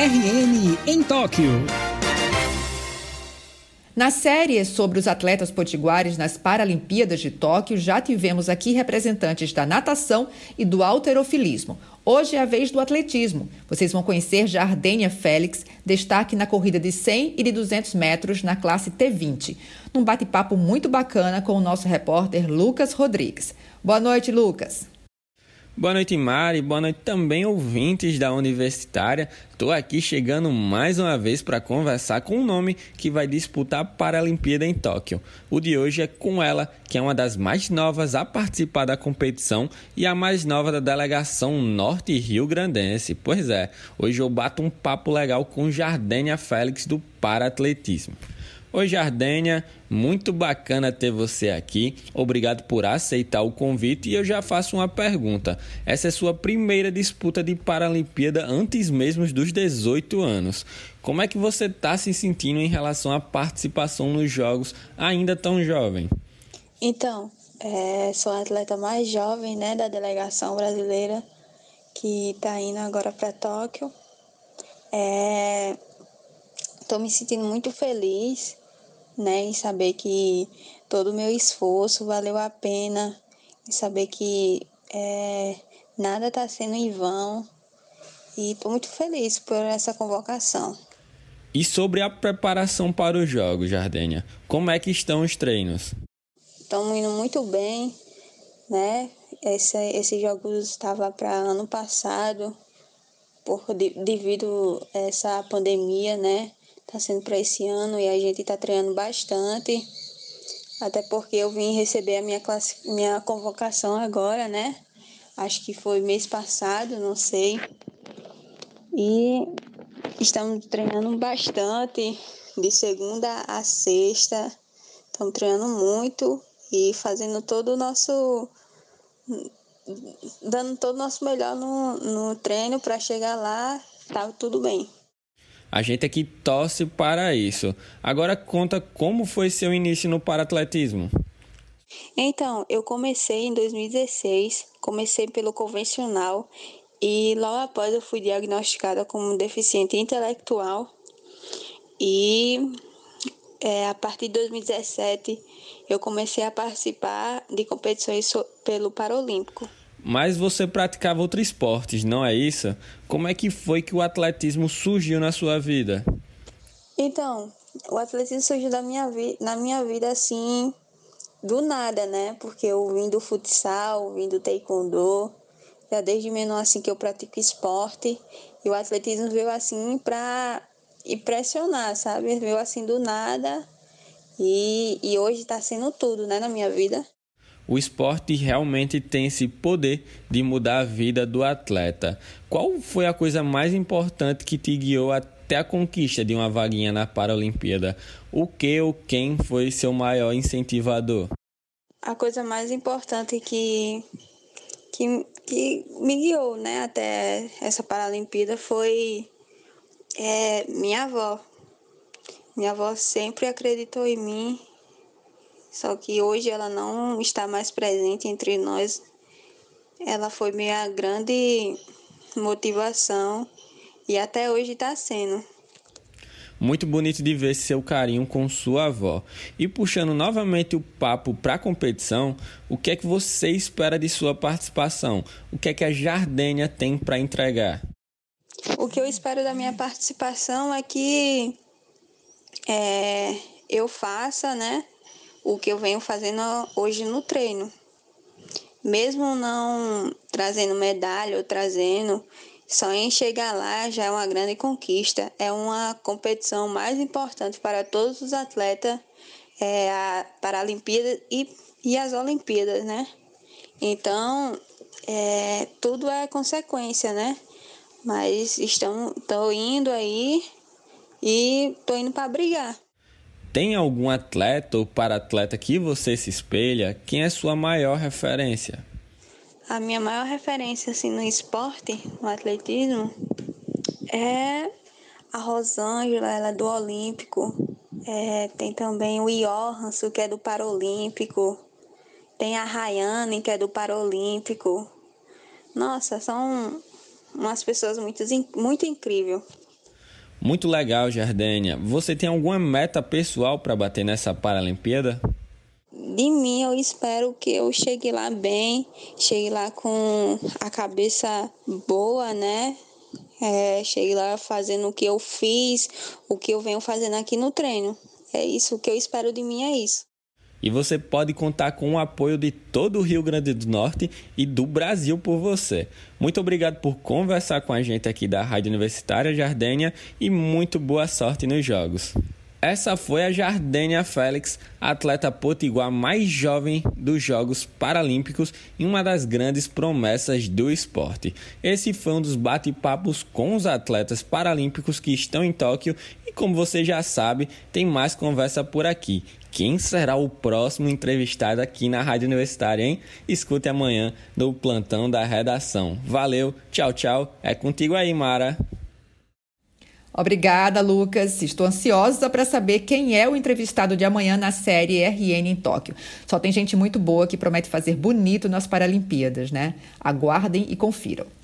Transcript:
RN em Tóquio. Na série sobre os atletas potiguares nas Paralimpíadas de Tóquio, já tivemos aqui representantes da natação e do alterofilismo. Hoje é a vez do atletismo. Vocês vão conhecer Jardênia Félix, destaque na corrida de 100 e de 200 metros na classe T20. Num bate-papo muito bacana com o nosso repórter Lucas Rodrigues. Boa noite, Lucas. Boa noite, Mari. Boa noite também, ouvintes da Universitária. Estou aqui chegando mais uma vez para conversar com um nome que vai disputar a Paralimpíada em Tóquio. O de hoje é com ela, que é uma das mais novas a participar da competição e a mais nova da delegação Norte Rio Grandense. Pois é, hoje eu bato um papo legal com Jardênia Félix do Paratletismo. Oi, Jardênia, muito bacana ter você aqui. Obrigado por aceitar o convite e eu já faço uma pergunta. Essa é sua primeira disputa de Paralimpíada antes mesmo dos 18 anos. Como é que você está se sentindo em relação à participação nos Jogos ainda tão jovem? Então, é, sou a atleta mais jovem né, da delegação brasileira que está indo agora para Tóquio. Estou é, me sentindo muito feliz né? E saber que todo o meu esforço valeu a pena, e saber que é, nada está sendo em vão. E estou muito feliz por essa convocação. E sobre a preparação para os jogos, Jardênia, como é que estão os treinos? Estão indo muito bem, né? Esse, esse jogos estava para ano passado, por, devido a essa pandemia, né? Tá sendo para esse ano e a gente tá treinando bastante. Até porque eu vim receber a minha, classe, minha convocação agora, né? Acho que foi mês passado, não sei. E estamos treinando bastante, de segunda a sexta. Estamos treinando muito e fazendo todo o nosso. dando todo o nosso melhor no, no treino para chegar lá, tá tudo bem. A gente aqui torce para isso. Agora conta como foi seu início no paratletismo. Então, eu comecei em 2016, comecei pelo convencional e logo após eu fui diagnosticada como deficiente intelectual e é, a partir de 2017 eu comecei a participar de competições pelo Paralímpico. Mas você praticava outros esportes, não é isso? Como é que foi que o atletismo surgiu na sua vida? Então, o atletismo surgiu da minha na minha vida assim, do nada, né? Porque eu vim do futsal, vim do taekwondo, já desde menor assim que eu pratico esporte, e o atletismo veio assim pra impressionar, sabe? Veio assim do nada, e, e hoje tá sendo tudo, né, na minha vida o esporte realmente tem esse poder de mudar a vida do atleta. Qual foi a coisa mais importante que te guiou até a conquista de uma vaguinha na Paralimpíada? O que ou quem foi seu maior incentivador? A coisa mais importante que, que, que me guiou né, até essa Paralimpíada foi é, minha avó. Minha avó sempre acreditou em mim só que hoje ela não está mais presente entre nós. Ela foi minha grande motivação e até hoje está sendo. Muito bonito de ver seu carinho com sua avó. E puxando novamente o papo para a competição, o que é que você espera de sua participação? O que é que a Jardênia tem para entregar? O que eu espero da minha participação é que é, eu faça, né? O que eu venho fazendo hoje no treino. Mesmo não trazendo medalha ou trazendo, só em chegar lá já é uma grande conquista. É uma competição mais importante para todos os atletas, é a Paralimpíada e, e as Olimpíadas, né? Então, é, tudo é consequência, né? Mas estão, estou indo aí e estou indo para brigar. Tem algum atleta ou para-atleta que você se espelha? Quem é sua maior referência? A minha maior referência assim, no esporte, no atletismo, é a Rosângela, ela é do Olímpico. É, tem também o Johansson, que é do Paralímpico. Tem a Rayane, que é do Paralímpico. Nossa, são umas pessoas muito, muito incríveis. Muito legal, Jardênia. Você tem alguma meta pessoal para bater nessa Paralimpíada? De mim, eu espero que eu chegue lá bem, chegue lá com a cabeça boa, né? É, chegue lá fazendo o que eu fiz, o que eu venho fazendo aqui no treino. É isso, o que eu espero de mim é isso. E você pode contar com o apoio de todo o Rio Grande do Norte e do Brasil por você. Muito obrigado por conversar com a gente aqui da Rádio Universitária Jardênia e muito boa sorte nos Jogos. Essa foi a Jardênia Félix, atleta potiguar mais jovem dos Jogos Paralímpicos e uma das grandes promessas do esporte. Esse foi um dos bate-papos com os atletas paralímpicos que estão em Tóquio e, como você já sabe, tem mais conversa por aqui. Quem será o próximo entrevistado aqui na Rádio Universitária, hein? Escute amanhã no plantão da redação. Valeu, tchau, tchau. É contigo aí, Mara. Obrigada, Lucas. Estou ansiosa para saber quem é o entrevistado de amanhã na série RN em Tóquio. Só tem gente muito boa que promete fazer bonito nas Paralimpíadas, né? Aguardem e confiram.